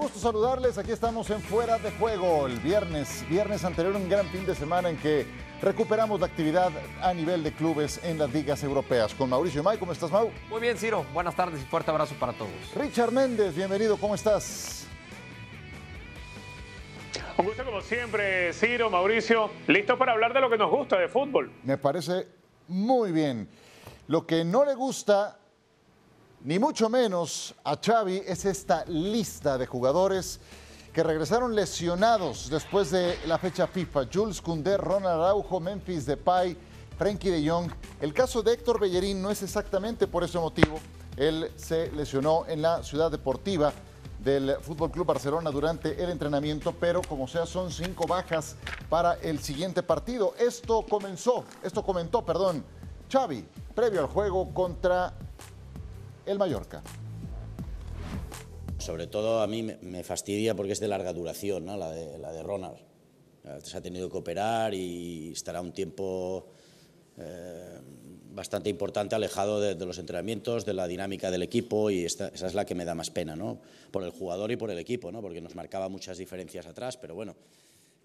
gusto saludarles. Aquí estamos en Fuera de Juego el viernes, viernes anterior, un gran fin de semana en que recuperamos la actividad a nivel de clubes en las ligas europeas. Con Mauricio May, ¿cómo estás, Mau? Muy bien, Ciro. Buenas tardes y fuerte abrazo para todos. Richard Méndez, bienvenido, ¿cómo estás? Un gusto como siempre, Ciro, Mauricio, listo para hablar de lo que nos gusta de fútbol. Me parece muy bien. Lo que no le gusta ni mucho menos a Xavi es esta lista de jugadores que regresaron lesionados después de la fecha FIFA. Jules Koundé, Ronald Araujo, Memphis Depay, Frenkie de Jong. El caso de Héctor Bellerín no es exactamente por ese motivo. Él se lesionó en la ciudad deportiva del Fútbol Club Barcelona durante el entrenamiento, pero como sea son cinco bajas para el siguiente partido. Esto comenzó, esto comentó, perdón, Xavi, previo al juego contra el Mallorca. Sobre todo a mí me fastidia porque es de larga duración, ¿no? la, de, la de Ronald. Se ha tenido que operar y estará un tiempo eh, bastante importante alejado de, los entrenamientos, de la dinámica del equipo y esa es la que me da más pena, ¿no? por el jugador y por el equipo, ¿no? porque nos marcaba muchas diferencias atrás, pero bueno,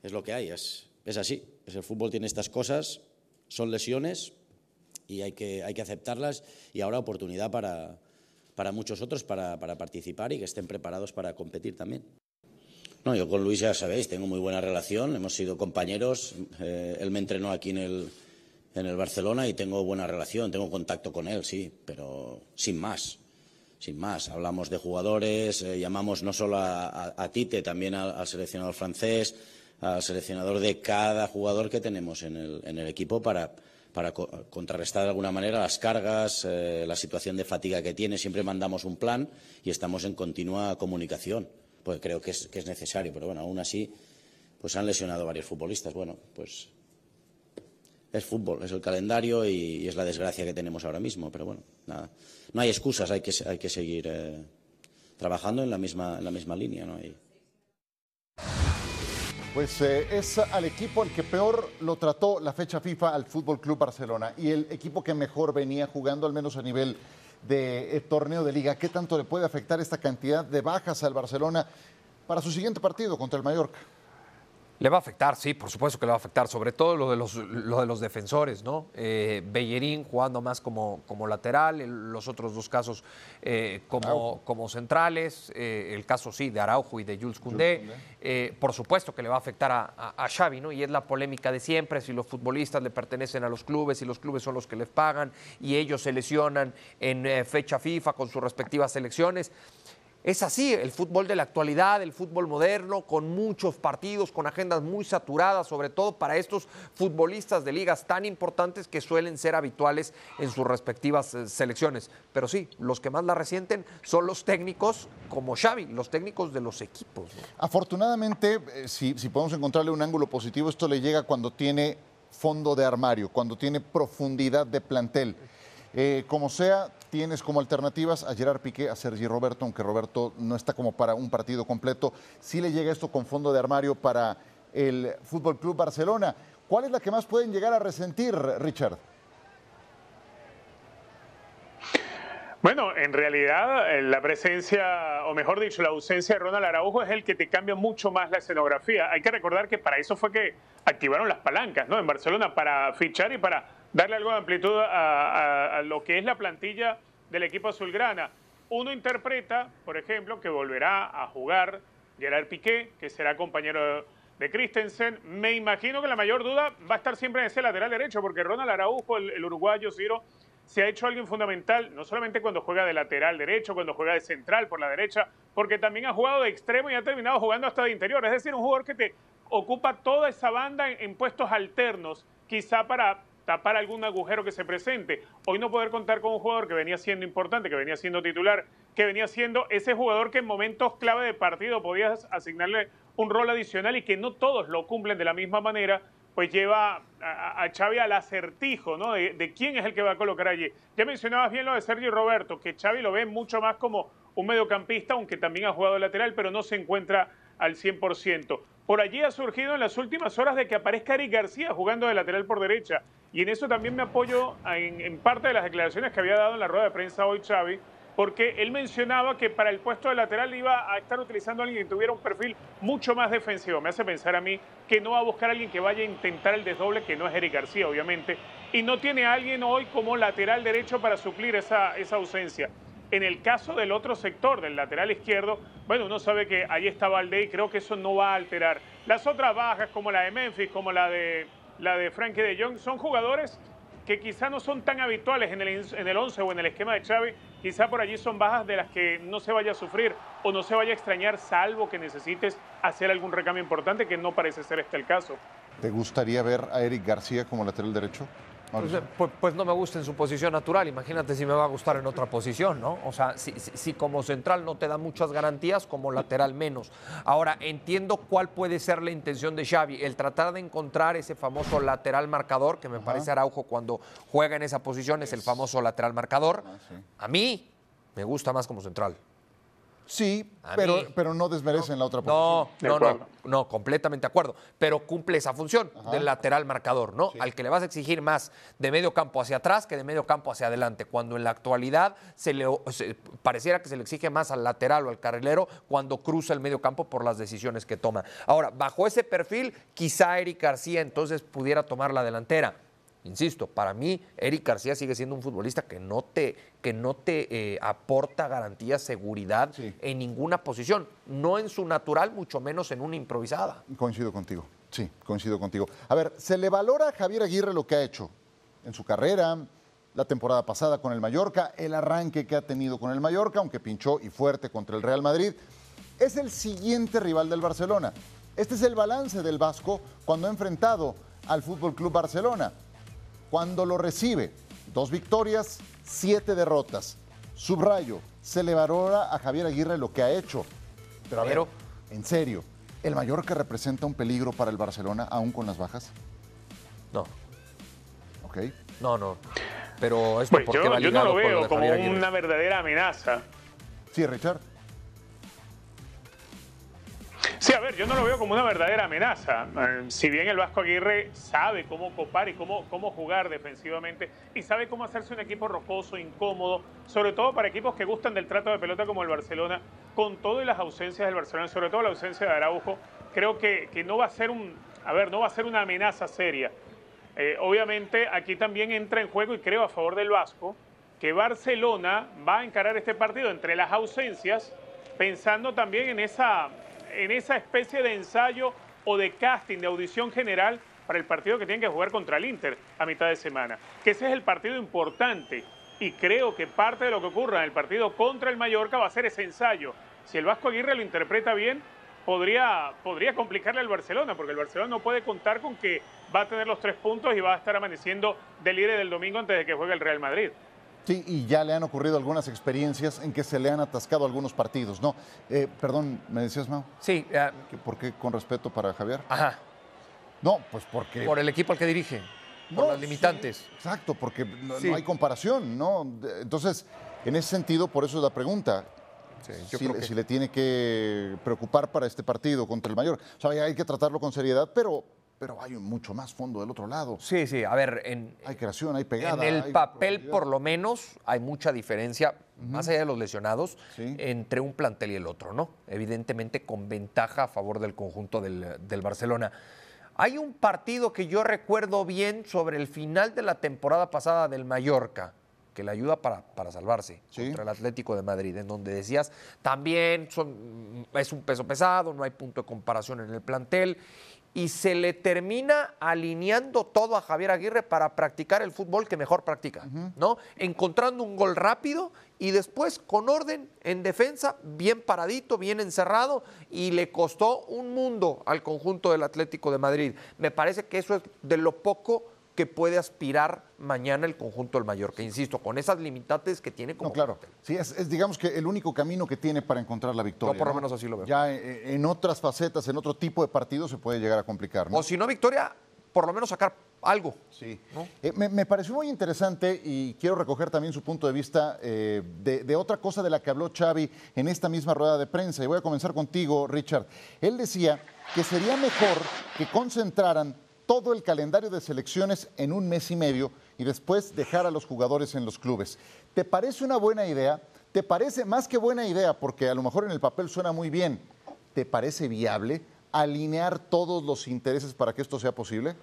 es lo que hay, es, es así. Es el fútbol tiene estas cosas, son lesiones y hay que, hay que aceptarlas y ahora oportunidad para, para muchos otros para, para, participar y que estén preparados para competir también. No, yo con Luis ya sabéis, tengo muy buena relación, hemos sido compañeros, eh, él me entrenó aquí en el, en el Barcelona y tengo buena relación, tengo contacto con él, sí, pero sin más, sin más. Hablamos de jugadores, eh, llamamos no solo a, a, a Tite, también al, al, seleccionador francés, al seleccionador de cada jugador que tenemos en el, en el equipo para, para contrarrestar de alguna manera las cargas, eh, la situación de fatiga que tiene. Siempre mandamos un plan y estamos en continua comunicación, porque creo que es, que es necesario. Pero bueno, aún así, pues han lesionado varios futbolistas. Bueno, pues es fútbol, es el calendario y, es la desgracia que tenemos ahora mismo. Pero bueno, nada, no hay excusas, hay que, hay que seguir eh, trabajando en la misma, en la misma línea. ¿no? Y... Pues eh, es al equipo el que peor lo trató la fecha FIFA al Fútbol Club Barcelona y el equipo que mejor venía jugando, al menos a nivel de eh, torneo de liga. ¿Qué tanto le puede afectar esta cantidad de bajas al Barcelona para su siguiente partido contra el Mallorca? Le va a afectar, sí, por supuesto que le va a afectar, sobre todo lo de los, lo de los defensores, ¿no? Eh, Bellerín jugando más como, como lateral, el, los otros dos casos eh, como, como, centrales, eh, el caso sí de Araujo y de Jules Koundé. Por supuesto que le va a afectar a, a, a, Xavi, ¿no? Y es la polémica de siempre, si los futbolistas le pertenecen a los clubes, si los clubes son los que les pagan y ellos se lesionan en fecha FIFA con sus respectivas selecciones. Es así, el fútbol de la actualidad, el fútbol moderno, con muchos partidos, con agendas muy saturadas, sobre todo para estos futbolistas de ligas tan importantes que suelen ser habituales en sus respectivas eh, selecciones. Pero sí, los que más la resienten son los técnicos como Xavi, los técnicos de los equipos. Afortunadamente, eh, si podemos encontrarle un ángulo positivo, esto le llega cuando tiene fondo de armario, cuando tiene profundidad de plantel. Eh, como sea, tienes como alternativas a Gerard Piqué, a Sergi Roberto, aunque Roberto no está como para un partido completo. Sí le llega esto con fondo de armario para el Fútbol Club Barcelona. ¿Cuál es la que más pueden llegar a resentir, Richard? Bueno, en realidad la presencia, o mejor dicho, la ausencia de Ronald Araujo es el que te cambia mucho más la escenografía. Hay que recordar que para eso fue que activaron las palancas, ¿no? En Barcelona, para fichar y para darle algo de amplitud a, lo que es la plantilla del equipo azulgrana. Uno interpreta, por ejemplo, que volverá a jugar Gerard Piqué, que será compañero de Christensen. Me imagino que la mayor duda va a estar siempre en ese lateral derecho, porque Ronald Araujo, el, uruguayo Ciro, se ha hecho alguien fundamental, no solamente cuando juega de lateral derecho, cuando juega de central por la derecha, porque también ha jugado de extremo y ha terminado jugando hasta de interior. Es decir, un jugador que te ocupa toda esa banda en puestos alternos, quizá para tapar algún agujero que se presente. Hoy no poder contar con un jugador que venía siendo importante, que venía siendo titular, que venía siendo ese jugador que en momentos clave de partido podías asignarle un rol adicional y que no todos lo cumplen de la misma manera, pues lleva a, Xavi al acertijo, ¿no? De, de, quién es el que va a colocar allí. Ya mencionabas bien lo de Sergio Roberto, que Xavi lo ve mucho más como un mediocampista, aunque también ha jugado lateral, pero no se encuentra al 100%. Por allí ha surgido en las últimas horas de que aparezca Eric García jugando de lateral por derecha. Y en eso también me apoyo en, parte de las declaraciones que había dado en la rueda de prensa hoy Xavi, porque él mencionaba que para el puesto de lateral iba a estar utilizando a alguien que tuviera un perfil mucho más defensivo. Me hace pensar a mí que no va a buscar a alguien que vaya a intentar el desdoble, que no es Eric García, obviamente, y no tiene alguien hoy como lateral derecho para suplir esa, esa ausencia. En el caso del otro sector, del lateral izquierdo, bueno, uno sabe que ahí está Valdé y creo que eso no va a alterar. Las otras bajas, como la de Memphis, como la de, la de Frankie de Jong, son jugadores que quizá no son tan habituales en el, en el 11 o en el esquema de Xavi, quizá por allí son bajas de las que no se vaya a sufrir o no se vaya a extrañar, salvo que necesites hacer algún recambio importante, que no parece ser este el caso. ¿Te gustaría ver a Eric García como lateral derecho? Pues, pues, pues, no me gusta en su posición natural, imagínate si me va a gustar en otra posición, ¿no? O sea, si, si, como central no te da muchas garantías, como lateral menos. Ahora, entiendo cuál puede ser la intención de Xavi, el tratar de encontrar ese famoso lateral marcador, que me parece Araujo cuando juega en esa posición, es el famoso lateral marcador. Ah, A mí me gusta más como central. Sí, pero, pero no desmerecen la otra posición. No, no, no, no, completamente de acuerdo. Pero cumple esa función del lateral marcador, ¿no? Al que le vas a exigir más de medio campo hacia atrás que de medio campo hacia adelante. Cuando en la actualidad se le pareciera que se le exige más al lateral o al carrilero cuando cruza el medio campo por las decisiones que toma. Ahora, bajo ese perfil, quizá Eric García entonces pudiera tomar la delantera Insisto, para mí Eric García sigue siendo un futbolista que no te, que no te eh, aporta garantía, seguridad en ninguna posición, no en su natural, mucho menos en una improvisada. Coincido contigo, sí, coincido contigo. A ver, ¿se le valora a Javier Aguirre lo que ha hecho en su carrera, la temporada pasada con el Mallorca, el arranque que ha tenido con el Mallorca, aunque pinchó y fuerte contra el Real Madrid? Es el siguiente rival del Barcelona. Este es el balance del Vasco cuando ha enfrentado al Fútbol Club Barcelona cuando lo recibe. Dos victorias, siete derrotas. Subrayo, se le valora a Javier Aguirre lo que ha hecho. Pero a ver, en serio, ¿el Mallorca representa un peligro para el Barcelona aún con las bajas? No. Ok. No, no. Pero esto pues yo, yo no lo veo como una verdadera amenaza. Sí, Richard. Sí, a ver, yo no lo veo como una verdadera amenaza. Eh, si bien el Vasco Aguirre sabe cómo copar y cómo, cómo jugar defensivamente y sabe cómo hacerse un equipo rocoso, incómodo, sobre todo para equipos que gustan del trato de pelota como el Barcelona, con todo y las ausencias del Barcelona, sobre todo la ausencia de Araujo, creo que, que no va a ser un, a ver, no va a ser una amenaza seria. Eh, obviamente aquí también entra en juego y creo a favor del Vasco que Barcelona va a encarar este partido entre las ausencias, pensando también en esa en esa especie de ensayo o de casting, de audición general para el partido que tienen que jugar contra el Inter a mitad de semana. Que ese es el partido importante y creo que parte de lo que ocurra en el partido contra el Mallorca va a ser ese ensayo. Si el Vasco Aguirre lo interpreta bien, podría, podría complicarle al Barcelona, porque el Barcelona no puede contar con que va a tener los tres puntos y va a estar amaneciendo del líder del domingo antes de que juegue el Real Madrid. Sí, y ya le han ocurrido algunas experiencias en que se le han atascado algunos partidos, ¿no? Eh, perdón, ¿me decías, Mau? Sí. ¿Por qué con respeto para Javier? Ajá. No, pues porque... Por el equipo al que dirige, por las limitantes. exacto, porque no, hay comparación, ¿no? Entonces, en ese sentido, por eso es la pregunta. Sí, si, si, le tiene que preocupar para este partido contra el mayor. O sea, hay que tratarlo con seriedad, pero pero hay mucho más fondo del otro lado. Sí, sí, a ver, en, hay creación, hay pegada. En el papel, por lo menos, hay mucha diferencia, más allá de los lesionados, entre un plantel y el otro, ¿no? Evidentemente con ventaja a favor del conjunto del, Barcelona. Hay un partido que yo recuerdo bien sobre el final de la temporada pasada del Mallorca, que le ayuda para, para salvarse contra el Atlético de Madrid, en donde decías, también son, es un peso pesado, no hay punto de comparación en el plantel y se le termina alineando todo a Javier Aguirre para practicar el fútbol que mejor practica, ¿no? Encontrando un gol rápido y después con orden en defensa, bien paradito, bien encerrado y le costó un mundo al conjunto del Atlético de Madrid. Me parece que eso es de lo poco que puede aspirar mañana el conjunto del Mallorca. Insisto, con esas limitantes que tiene como. No, claro. Sí, es, digamos que el único camino que tiene para encontrar la victoria. Yo por lo menos así lo veo. Ya eh, en otras facetas, en otro tipo de partidos se puede llegar a complicar. O si no, victoria, por lo menos sacar algo. Sí. Eh, me, pareció muy interesante y quiero recoger también su punto de vista eh, de, de, otra cosa de la que habló Xavi en esta misma rueda de prensa. Y voy a comenzar contigo, Richard. Él decía que sería mejor que concentraran todo el calendario de selecciones en un mes y medio y después dejar a los jugadores en los clubes. ¿Te parece una buena idea ¿Te parece más que buena idea, porque a lo mejor en el papel suena muy bien, ¿te parece viable alinear todos los intereses para que esto sea posible?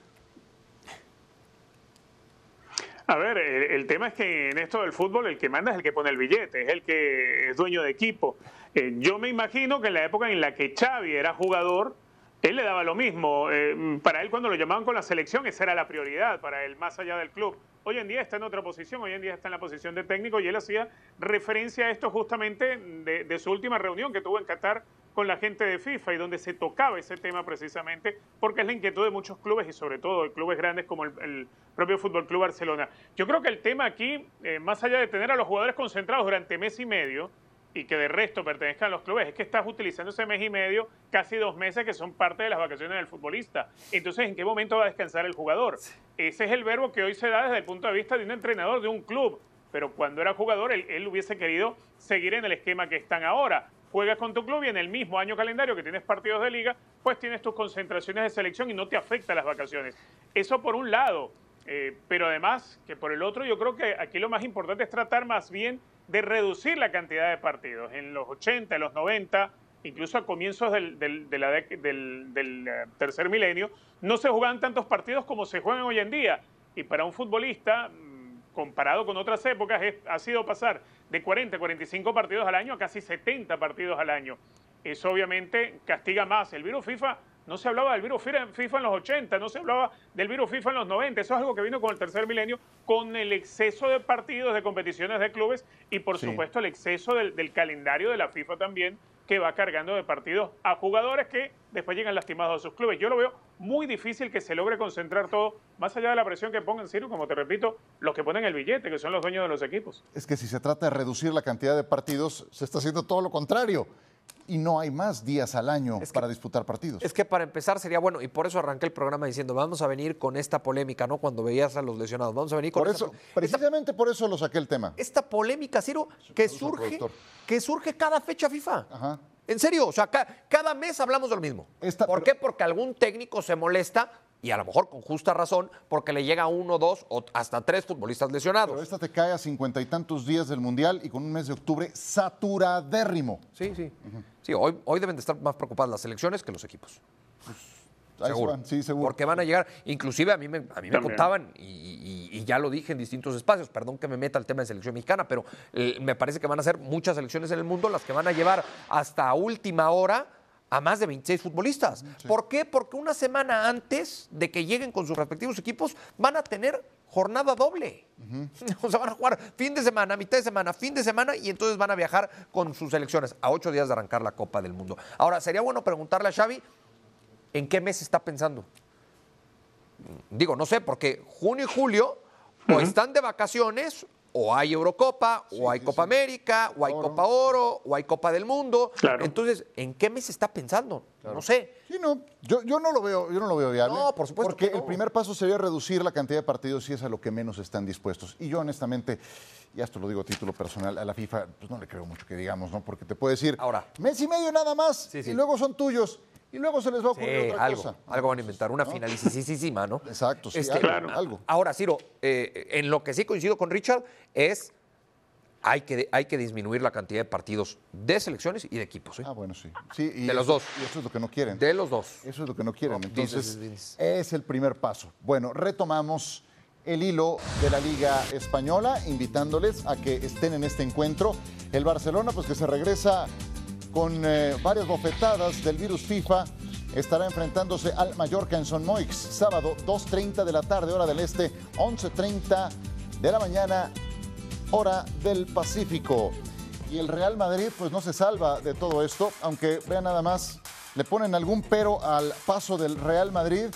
A ver, el, tema es que en esto del fútbol el que manda es el que pone el billete, es el que es dueño de equipo. Eh, yo me imagino que en la época en la que Xavi era jugador, él le daba lo mismo. Eh, para él cuando lo llamaban con la selección, esa era la prioridad para él, más allá del club. Hoy en día está en otra posición, hoy en día está en la posición de técnico y él hacía referencia a esto justamente de, su última reunión que tuvo en Qatar con la gente de FIFA y donde se tocaba ese tema precisamente porque es la inquietud de muchos clubes y sobre todo de clubes grandes como el, propio Fútbol Club Barcelona. Yo creo que el tema aquí, eh, más allá de tener a los jugadores concentrados durante mes y medio y que de resto pertenezcan a los clubes, es que estás utilizando ese mes y medio, casi dos meses que son parte de las vacaciones del futbolista. Entonces, ¿en qué momento va a descansar el jugador? Ese es el verbo que hoy se da desde el punto de vista de un entrenador de un club pero cuando era jugador él, hubiese querido seguir en el esquema que están ahora juegas con tu club y en el mismo año calendario que tienes partidos de liga, pues tienes tus concentraciones de selección y no te afecta las vacaciones. Eso por un lado, eh, pero además que por el otro yo creo que aquí lo más importante es tratar más bien de reducir la cantidad de partidos. En los 80, en los 90, incluso a comienzos del, eh, tercer milenio, no se jugaban tantos partidos como se juegan hoy en día. Y para un futbolista, comparado con otras épocas, ha sido pasar de 40 a 45 partidos al año a casi 70 partidos al año. Eso obviamente castiga más. El virus FIFA, no se hablaba del virus FIFA en los 80, no se hablaba del virus FIFA en los 90. Eso es algo que vino con el tercer milenio, con el exceso de partidos, de competiciones de clubes y por supuesto el exceso del calendario de la FIFA también, que va cargando de partidos a jugadores que después llegan lastimados a sus clubes. Yo lo veo muy difícil que se logre concentrar todo, más allá de la presión que pongan, Ciro, como te repito, los que ponen el billete, que son los dueños de los equipos. Es que si se trata de reducir la cantidad de partidos, se está haciendo todo lo contrario. Y no hay más días al año para disputar partidos. Es que para empezar sería bueno, y por eso arranqué el programa diciendo, vamos a venir con esta polémica, ¿no? Cuando veías a los lesionados, vamos a venir con por eso, Precisamente por eso lo saqué el tema. Esta polémica, Ciro, que surge, que surge cada fecha FIFA. Ajá. En serio, o sea, cada mes hablamos de lo mismo. ¿Por qué? Porque algún técnico se molesta y a lo mejor con justa razón, porque le llega uno, dos o hasta tres futbolistas lesionados. Pero esta te cae a cincuenta y tantos días del Mundial y con un mes de octubre saturadérrimo. Sí, sí. Sí, hoy, hoy deben de estar más preocupadas las selecciones que los equipos. Pues, seguro. sí, seguro. Porque van a llegar, inclusive a mí me, a mí me contaban, y, ya lo dije en distintos espacios, perdón que me meta el tema de selección mexicana, pero eh, me parece que van a ser muchas selecciones en el mundo las que van a llevar hasta última hora a más de 26 futbolistas. ¿Por qué? Porque una semana antes de que lleguen con sus respectivos equipos van a tener jornada doble. O sea, van a jugar fin de semana, mitad de semana, fin de semana y entonces van a viajar con sus selecciones a ocho días de arrancar la Copa del Mundo. Ahora, sería bueno preguntarle a Xavi ¿en qué mes está pensando? Digo, no sé, porque junio y julio o están de vacaciones o hay Eurocopa, o hay Copa América, o hay Copa Oro, o hay Copa del Mundo. Entonces, ¿en qué mes está pensando? No sé. Sí, no, yo, yo, no lo veo, yo no lo veo viable. No, por supuesto. Porque el primer paso sería reducir la cantidad de partidos y es a lo que menos están dispuestos. Y yo, honestamente, y esto lo digo a título personal, a la FIFA, pues no le creo mucho que digamos, ¿no? Porque te puede decir, Ahora, mes y medio nada más, y luego son tuyos y luego se les va a ocurrir otra algo, cosa. Algo van a inventar, una ¿no? ¿no? Exacto, sí, este, algo, Ahora, Ciro, eh, en lo que sí coincido con Richard es hay que, hay que disminuir la cantidad de partidos de selecciones y de equipos. ¿eh? Ah, bueno, sí. sí de los dos. Y eso es lo que no quieren. De los dos. Eso es lo que no quieren. Entonces, es el primer paso. Bueno, retomamos el hilo de la Liga Española, invitándoles a que estén en este encuentro. El Barcelona, pues que se regresa con eh, varias bofetadas del virus FIFA, estará enfrentándose al Mallorca en Son Moix, sábado 2.30 de la tarde, hora del este, 11.30 de la mañana, hora del Pacífico. Y el Real Madrid pues no se salva de todo esto, aunque vean nada más, le ponen algún pero al paso del Real Madrid,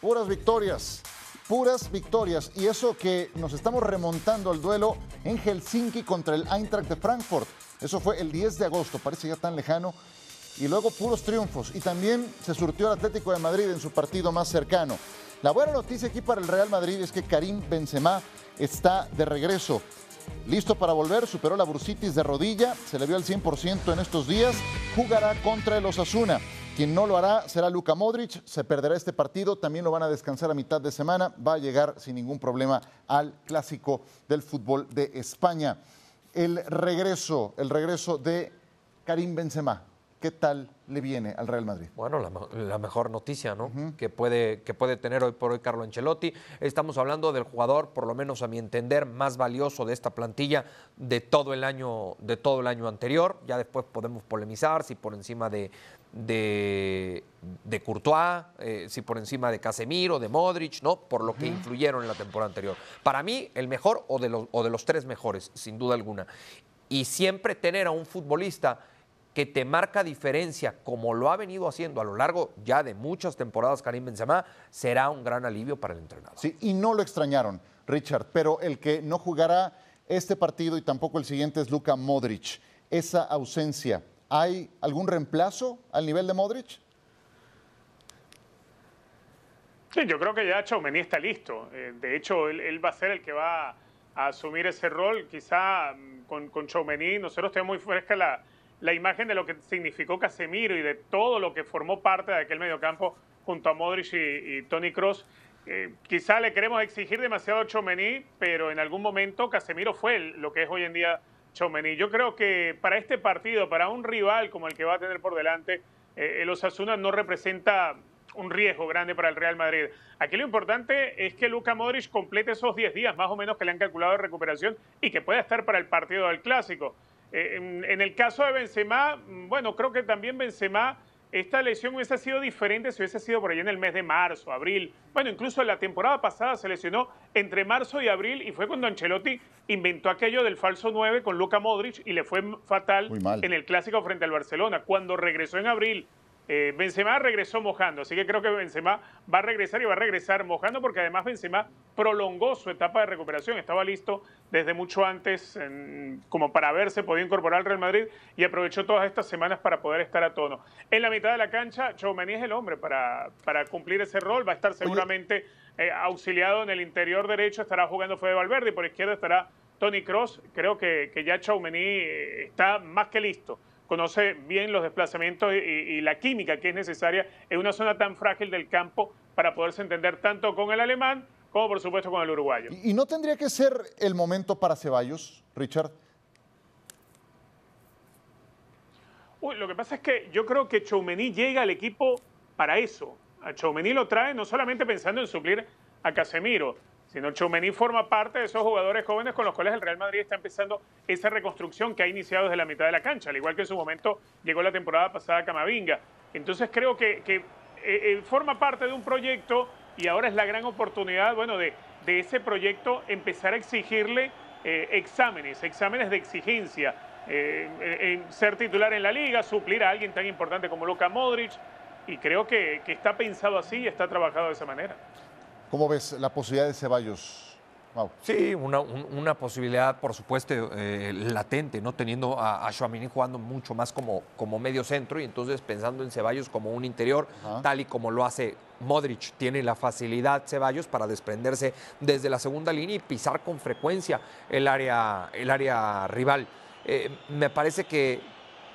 puras victorias, puras victorias. Y eso que nos estamos remontando al duelo en Helsinki contra el Eintracht de Frankfurt. Eso fue el 10 de agosto, parece ya tan lejano. Y luego puros triunfos. Y también se surtió el Atlético de Madrid en su partido más cercano. La buena noticia aquí para el Real Madrid es que Karim Benzema está de regreso. Listo para volver, superó la bursitis de rodilla, se le vio al 100% en estos días, jugará contra el Osasuna. Quien no lo hará será Luka Modric, se perderá este partido, también lo van a descansar a mitad de semana, va a llegar sin ningún problema al clásico del fútbol de España. El regreso, el regreso de Karim Benzema. ¿Qué tal le viene al Real Madrid? Bueno, la, mejor noticia, ¿no? que, puede, que puede tener hoy por hoy Carlo Ancelotti. Estamos hablando del jugador, por lo menos a mi entender, más valioso de esta plantilla de todo el año, de todo el año anterior. Ya después podemos polemizar si por encima de, de, de Courtois, eh, si por encima de Casemiro, de Modric, ¿no? Por lo que influyeron en la temporada anterior. Para mí, el mejor o de los, o de los tres mejores, sin duda alguna. Y siempre tener a un futbolista que te marca diferencia, como lo ha venido haciendo a lo largo ya de muchas temporadas Karim Benzema, será un gran alivio para el entrenador. Sí, y no lo extrañaron, Richard, pero el que no jugará este partido y tampoco el siguiente es Luka Modric. Esa ausencia, ¿hay algún reemplazo al nivel de Modric? Sí, yo creo que ya Chaumení está listo. Eh, de hecho, él, va a ser el que va a asumir ese rol. Quizá mm, con, con Chaumení, nosotros tenemos muy fresca la, imagen de lo que significó Casemiro y de todo lo que formó parte de aquel mediocampo junto a Modric y, Tony Cross. Eh, quizá le queremos exigir demasiado a pero en algún momento Casemiro fue lo que es hoy en día Chomení. Yo creo que para este partido, para un rival como el que va a tener por delante, eh, el Osasuna no representa un riesgo grande para el Real Madrid. Aquí lo importante es que Luka Modric complete esos 10 días más o menos que le han calculado de recuperación y que pueda estar para el partido del Clásico. Eh, en, el caso de Benzema, mm, bueno, creo que también Benzema, esta lesión hubiese sido diferente si hubiese sido por allá en el mes de marzo, abril. Bueno, incluso la temporada pasada se lesionó entre marzo y abril y fue cuando Ancelotti inventó aquello del falso 9 con Luka Modric y le fue fatal en el clásico frente al Barcelona. Cuando regresó en abril eh, Benzema regresó mojando, así que creo que Benzema va a regresar y va a regresar mojando porque además Benzema prolongó su etapa de recuperación, estaba listo desde mucho antes como para verse, podía incorporar al Real Madrid y aprovechó todas estas semanas para poder estar a tono. En la mitad de la cancha, Choumeni es el hombre para, para cumplir ese rol, va a estar seguramente eh, auxiliado en el interior derecho, estará jugando Fede Valverde y por izquierda estará Tony Cross, creo que, que ya Choumeni eh, está más que listo conoce bien los desplazamientos y, la química que es necesaria en una zona tan frágil del campo para poderse entender tanto con el alemán como por supuesto con el uruguayo. ¿Y no tendría que ser el momento para Ceballos, Richard? Uy, lo que pasa es que yo creo que Choumení llega al equipo para eso. A Choumení lo trae no solamente pensando en suplir a Casemiro, sino Chumení forma parte de esos jugadores jóvenes con los cuales el Real Madrid está empezando esa reconstrucción que ha iniciado desde la mitad de la cancha, al igual que en su momento llegó la temporada pasada Camavinga. Entonces creo que, eh, eh, forma parte de un proyecto y ahora es la gran oportunidad, bueno, de, ese proyecto empezar a exigirle eh, exámenes, exámenes de exigencia, ser titular en la liga, suplir a alguien tan importante como Luka Modric, y creo que, que está pensado así y está trabajado de esa manera. ¿Cómo ves la posibilidad de Ceballos? Sí, una, posibilidad, por supuesto, eh, latente, ¿no? Teniendo a, a jugando mucho más como, como medio centro y entonces pensando en Ceballos como un interior, tal y como lo hace Modric. Tiene la facilidad Ceballos para desprenderse desde la segunda línea y pisar con frecuencia el área, el área rival. Eh, me parece que,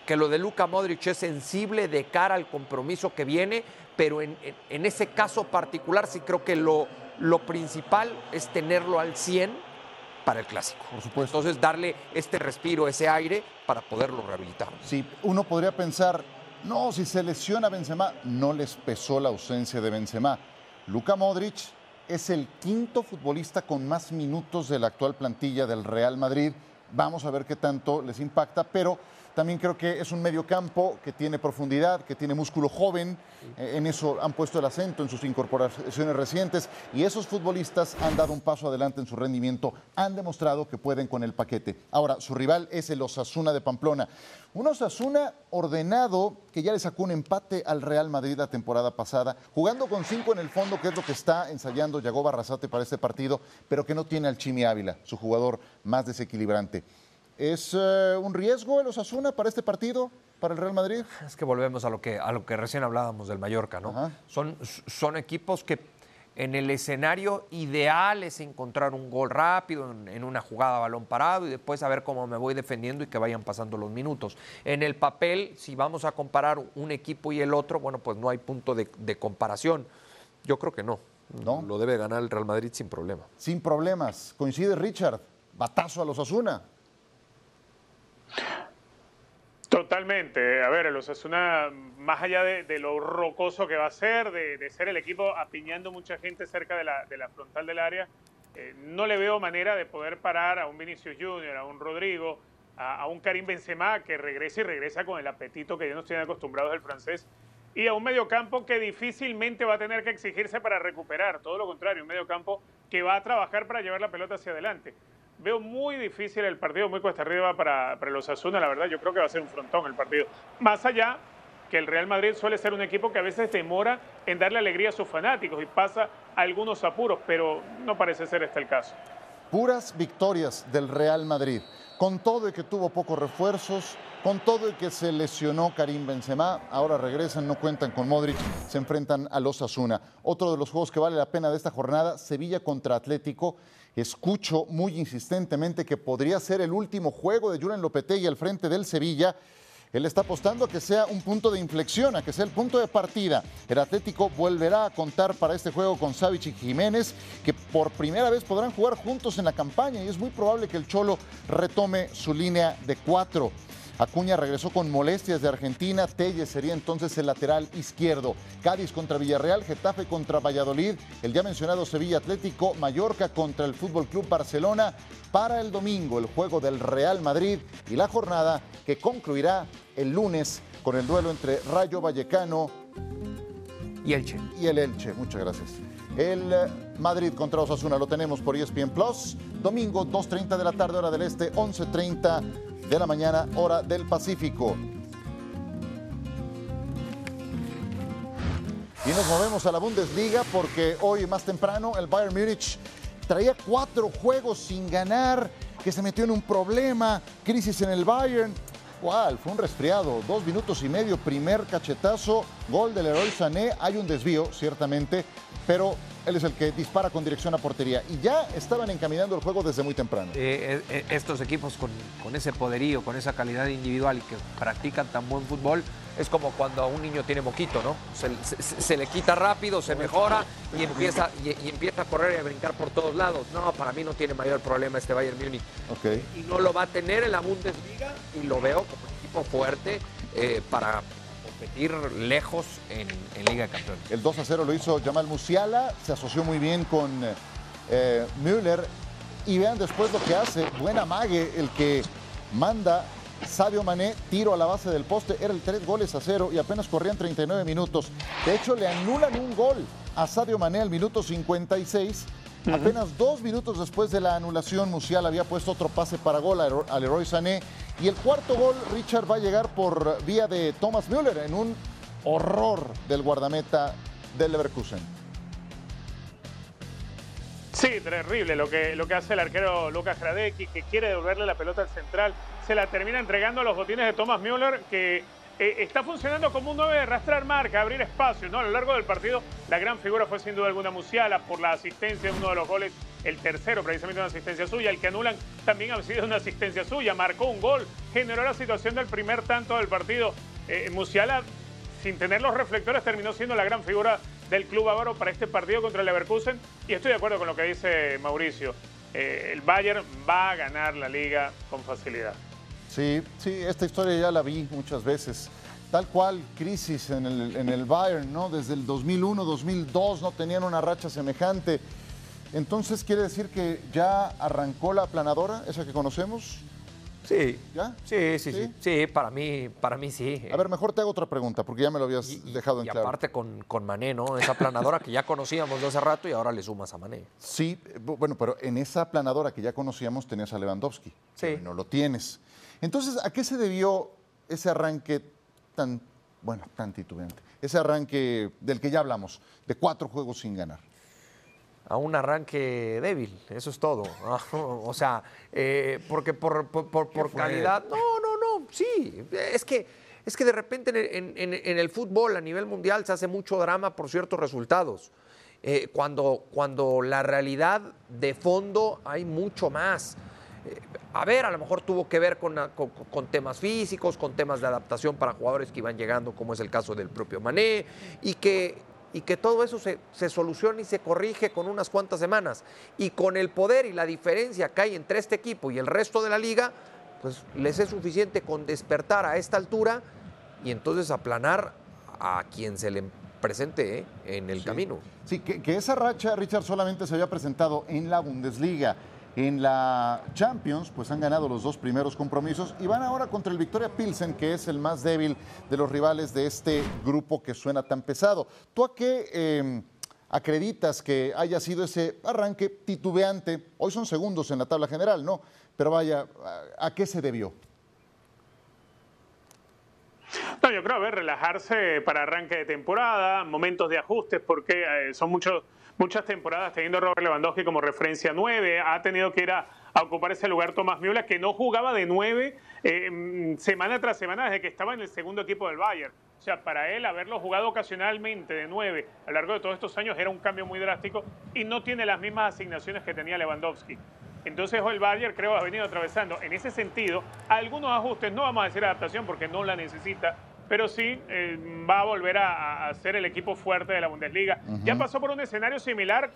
que lo de Luca Modric es sensible de cara al compromiso que viene, pero en, ese caso particular sí creo que lo, lo principal es tenerlo al 100 para el clásico. Por supuesto. Entonces darle este respiro, ese aire para poderlo rehabilitar. Sí, uno podría pensar, no, si se lesiona Benzema, no les pesó la ausencia de Benzema. Luka Modric es el quinto futbolista con más minutos de la actual plantilla del Real Madrid. Vamos a ver qué tanto les impacta, pero también creo que es un mediocampo que tiene profundidad, que tiene músculo joven. Eh, en eso han puesto el acento en sus incorporaciones recientes. Y esos futbolistas han dado un paso adelante en su rendimiento. Han demostrado que pueden con el paquete. Ahora, su rival es el Osasuna de Pamplona. Un Osasuna ordenado que ya le sacó un empate al Real Madrid la temporada pasada, jugando con cinco en el fondo, que es lo que está ensayando Yago Barrasate para este partido, pero que no tiene al Chimi Ávila, su jugador más desequilibrante. ¿Es eh, un riesgo el Osasuna para este partido, para el Real Madrid? Es que volvemos a lo que, a lo que recién hablábamos del Mallorca, ¿no? Son, son equipos que en el escenario ideal es encontrar un gol rápido en, una jugada balón parado y después a ver cómo me voy defendiendo y que vayan pasando los minutos. En el papel, si vamos a comparar un equipo y el otro, bueno, pues no hay punto de, de comparación. Yo creo que no. No. Lo debe ganar el Real Madrid sin problema. Sin problemas. Coincide Richard. Batazo a los Osasuna. Totalmente. A ver, el Osasuna, más allá de, lo rocoso que va a ser, de, ser el equipo apiñando mucha gente cerca de la, de la frontal del área, eh, no le veo manera de poder parar a un Vinicius Junior, a un Rodrigo, a, un Karim Benzema que regresa y regresa con el apetito que ya nos tienen acostumbrados el francés, y a un mediocampo que difícilmente va a tener que exigirse para recuperar, todo lo contrario, un mediocampo que va a trabajar para llevar la pelota hacia adelante. Veo muy difícil el partido, muy cuesta arriba para, para los Asuna, la verdad, yo creo que va a ser un frontón el partido. Más allá que el Real Madrid suele ser un equipo que a veces demora en darle alegría a sus fanáticos y pasa algunos apuros, pero no parece ser este el caso. Puras victorias del Real Madrid, con todo y que tuvo pocos refuerzos, con todo y que se lesionó Karim Benzema, ahora regresan, no cuentan con Modric, se enfrentan a los Asuna. Otro de los juegos que vale la pena de esta jornada, Sevilla contra Atlético. Escucho muy insistentemente que podría ser el último juego de Julen Lopetegui al frente del Sevilla él está apostando a que sea un punto de inflexión, a que sea el punto de partida. El Atlético volverá a contar para este juego con Savic y Jiménez, que por primera vez podrán jugar juntos en la campaña y es muy probable que el Cholo retome su línea de cuatro. Acuña regresó con molestias de Argentina. Telle sería entonces el lateral izquierdo. Cádiz contra Villarreal, Getafe contra Valladolid, el ya mencionado Sevilla Atlético, Mallorca contra el Fútbol Club Barcelona. Para el domingo, el juego del Real Madrid y la jornada que concluirá el lunes con el duelo entre Rayo Vallecano y Elche. Y el Elche. Muchas gracias. El eh, Madrid contra Osasuna lo tenemos por ESPN Plus. Domingo, 2.30 de la tarde, hora del este, 11.30 de la mañana, hora del Pacífico. Y nos movemos a la Bundesliga porque hoy más temprano el Bayern Múnich traía cuatro juegos sin ganar, que se metió en un problema, crisis en el Bayern. ¿Cuál? Fue un resfriado, dos minutos y medio, primer cachetazo, gol del Leroy Sané, hay un desvío, ciertamente, pero él es el que dispara con dirección a portería. Y ya estaban encaminando el juego desde muy temprano. Eh, eh, eh, estos equipos con, con, ese poderío, con esa calidad individual y que practican tan buen fútbol, es como cuando a un niño tiene moquito, ¿no? Se, le quita rápido, se mejora y empieza, y, empieza a correr y a brincar por todos lados. No, para mí no tiene mayor problema este Bayern Múnich. Okay. Y no lo va a tener en la Bundesliga y lo veo como un equipo fuerte para competir lejos en, Liga de Campeones. El 2 a 0 lo hizo Jamal Musiala, se asoció muy bien con eh, Müller y vean después lo que hace, buena mague el que manda Sadio Mané, tiro a la base del poste, era el 3 goles a 0 y apenas corrían 39 minutos. De hecho, le anulan un gol a Sadio Mané al minuto 56 Apenas dos minutos después de la anulación, Musial había puesto otro pase para gol al Leroy Sané. Y el cuarto gol, Richard, va a llegar por vía de Thomas Müller en un horror del guardameta del Leverkusen. Sí, terrible lo que, lo que hace el arquero Lucas Hradecki, que quiere devolverle la pelota al central. Se la termina entregando a los botines de Thomas Müller, que eh, está funcionando como un 9 de arrastrar marca, abrir espacio. ¿no? A lo largo del partido, la gran figura fue sin duda alguna Musiala por la asistencia de uno de los goles, el tercero, precisamente una asistencia suya. El que anulan también ha sido una asistencia suya. Marcó un gol, generó la situación del primer tanto del partido. Eh, Musiala, sin tener los reflectores, terminó siendo la gran figura del club bávaro para este partido contra el Leverkusen. Y estoy de acuerdo con lo que dice Mauricio. Eh, el Bayern va a ganar la liga con facilidad. Sí, sí, esta historia ya la vi muchas veces. Tal cual, crisis en el, en el Bayern, ¿no? Desde el 2001, 2002 no tenían una racha semejante. Entonces, ¿quiere decir que ya arrancó la planadora, esa que conocemos? Sí. ¿Ya? Sí, sí, sí. Sí, para, mí, para mí sí. A ver, mejor te hago otra pregunta, porque ya me lo habías dejado en claro. Y aparte con, con, Mané, ¿no? Esa planadora que ya conocíamos de hace rato y ahora le sumas a Mané. Sí, bueno, pero en esa planadora que ya conocíamos tenías a Lewandowski. Sí. No lo tienes. Entonces, ¿a qué se debió ese arranque tan, bueno, tan titubeante? Ese arranque del que ya hablamos, de cuatro juegos sin ganar. A un arranque débil, eso es todo. o sea, eh, porque por, calidad. No, no, no, sí. Es que, es que de repente en, el fútbol a nivel mundial se hace mucho drama por ciertos resultados. Eh, cuando, cuando la realidad de fondo hay mucho más a ver, a lo mejor tuvo que ver con, temas físicos, con temas de adaptación para jugadores que iban llegando, como es el caso del propio Mané, y que, y que todo eso se, se soluciona y se corrige con unas cuantas semanas. Y con el poder y la diferencia que hay entre este equipo y el resto de la liga, pues les es suficiente con despertar a esta altura y entonces aplanar a quien se le presente ¿eh? en el camino. Sí, que, que, esa racha, Richard, solamente se había presentado en la Bundesliga. En la Champions, pues han ganado los dos primeros compromisos y van ahora contra el Victoria Pilsen, que es el más débil de los rivales de este grupo que suena tan pesado. ¿Tú a qué eh, acreditas que haya sido ese arranque titubeante? Hoy son segundos en la tabla general, ¿no? Pero vaya, ¿a, a qué se debió? No, yo creo, a ver, relajarse para arranque de temporada, momentos de ajustes, porque eh, son muchos, muchas temporadas teniendo a Robert Lewandowski como referencia 9, ha tenido que ir a, ocupar ese lugar Tomás Miula, que no jugaba de 9 eh, semana tras semana desde que estaba en el segundo equipo del Bayern. O sea, para él haberlo jugado ocasionalmente de 9 a lo largo de todos estos años era un cambio muy drástico y no tiene las mismas asignaciones que tenía Lewandowski. Entonces el Bayern creo ha venido atravesando en ese sentido algunos ajustes, no vamos a decir adaptación porque no la necesita, pero sí eh, va a volver a, a, ser el equipo fuerte de la Bundesliga. Uh -huh. Ya pasó por un escenario similar,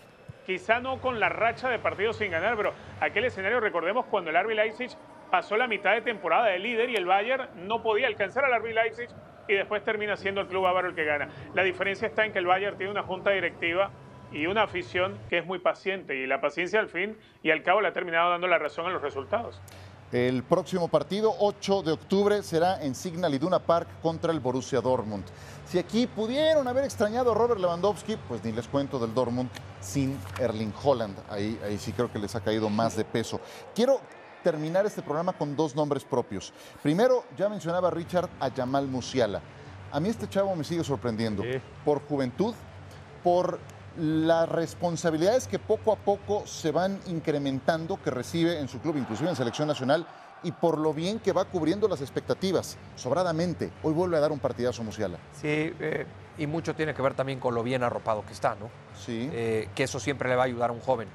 quizá no con la racha de partidos sin ganar, pero aquel escenario, recordemos cuando el RB Leipzig pasó la mitad de temporada de líder y el Bayern no podía alcanzar al RB Leipzig y después termina siendo el club bávaro el que gana. La diferencia está en que el Bayern tiene una junta directiva y una afición que es muy paciente y la paciencia al fin y al cabo le ha terminado dando la razón a los resultados. El próximo partido, 8 de octubre, será en Signal Iduna Park contra el Borussia Dortmund. Si aquí pudieron haber extrañado a Robert Lewandowski, pues ni les cuento del Dortmund sin Erling Holland. Ahí, ahí sí creo que les ha caído más de peso. Quiero terminar este programa con dos nombres propios. Primero, ya mencionaba Richard a Jamal Musiala. A mí este chavo me sigue sorprendiendo sí. por juventud, por las responsabilidades que poco a poco se van incrementando que recibe en su club, inclusive en selección nacional, y por lo bien que va cubriendo las expectativas, sobradamente. Hoy vuelve a dar un partidazo Musiala. Sí, eh, y mucho tiene que ver también con lo bien arropado que está, ¿no? Sí. Eh, que eso siempre le va a ayudar a un joven.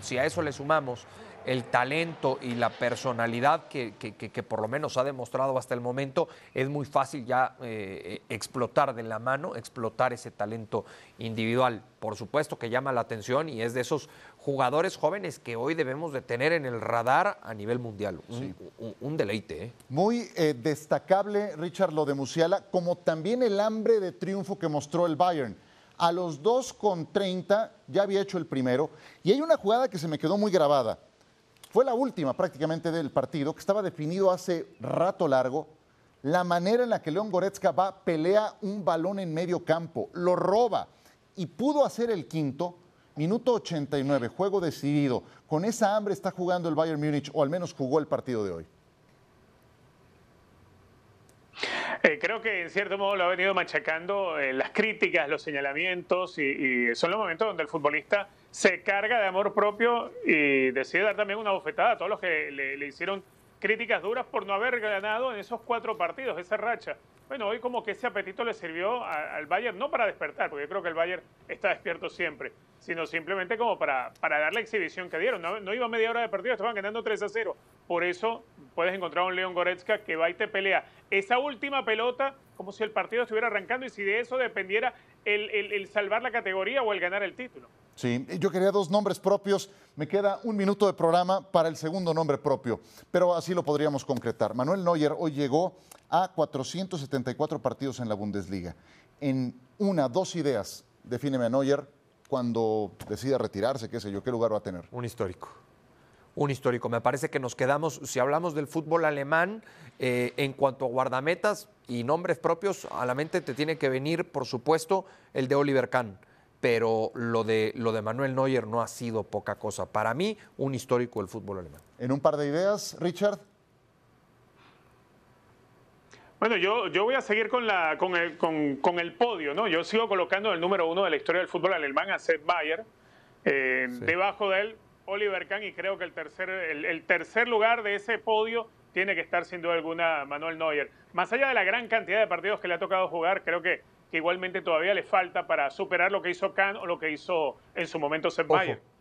Si a eso le sumamos el talento y la personalidad que, que, que, que, por lo menos ha demostrado hasta el momento, es muy fácil ya eh, explotar de la mano, explotar ese talento individual. Por supuesto que llama la atención y es de esos jugadores jóvenes que hoy debemos de tener en el radar a nivel mundial. Un, sí. un, un deleite. ¿eh? Muy eh, destacable, Richard, lo de Musiala, como también el hambre de triunfo que mostró el Bayern. A los 2 con 30 ya había hecho el primero y hay una jugada que se me quedó muy grabada fue la última prácticamente del partido, que estaba definido hace rato largo. La manera en la que León Goretzka va, pelea un balón en medio campo, lo roba y pudo hacer el quinto. Minuto 89, juego decidido. Con esa hambre está jugando el Bayern Múnich, o al menos jugó el partido de hoy. Eh, creo que en cierto modo lo ha venido machacando eh, las críticas, los señalamientos, y, y, son los momentos donde el futbolista se carga de amor propio y decide dar también una bofetada a todos los que le, le hicieron críticas duras por no haber ganado en esos cuatro partidos, esa racha. Bueno, hoy como que ese apetito le sirvió al Bayern, no para despertar, porque yo creo que el Bayern está despierto siempre, sino simplemente como para, para dar la exhibición que dieron. No, no iba media hora de partido, estaban ganando 3 a 0. Por eso puedes encontrar a un León Goretzka que va y te pelea esa última pelota como si el partido estuviera arrancando y si de eso dependiera el, el salvar la categoría o el ganar el título. Sí, yo quería dos nombres propios. Me queda un minuto de programa para el segundo nombre propio, pero así lo podríamos concretar. Manuel Neuer hoy llegó a 474 partidos en la Bundesliga. En una, dos ideas, defíneme a Neuer cuando decida retirarse, qué sé yo, qué lugar va a tener. Un histórico. Un histórico. Me parece que nos quedamos, si hablamos del fútbol alemán, eh, en cuanto a guardametas y nombres propios, a la mente te tiene que venir, por supuesto, el de Oliver Kahn pero lo de, lo de Manuel Neuer no ha sido poca cosa. Para mí, un histórico del fútbol alemán. En un par de ideas, Richard. Bueno, yo, yo voy a seguir con, la, con, el, con, con el podio, ¿no? Yo sigo colocando el número uno de la historia del fútbol alemán a Seth Bayer. Eh, sí. Debajo de él, Oliver Kahn, y creo que el tercer, el, el tercer lugar de ese podio tiene que estar sin duda alguna Manuel Neuer. Más allá de la gran cantidad de partidos que le ha tocado jugar, creo que que igualmente todavía le falta para superar lo que hizo Kahn o lo que hizo en su momento Sepp.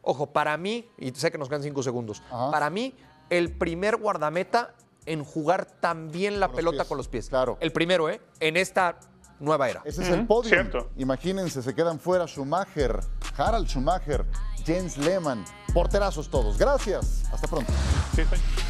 Ojo, para mí, y sé que nos quedan cinco segundos, Ajá. para mí el primer guardameta en jugar también la con pelota pies. con los pies. Claro. El primero, ¿eh? En esta nueva era. Ese es uh -huh. el podio. Cierto. Imagínense, se quedan fuera Schumacher, Harald Schumacher, Jens Lehmann, porterazos todos. Gracias. Hasta pronto. Sí, sí.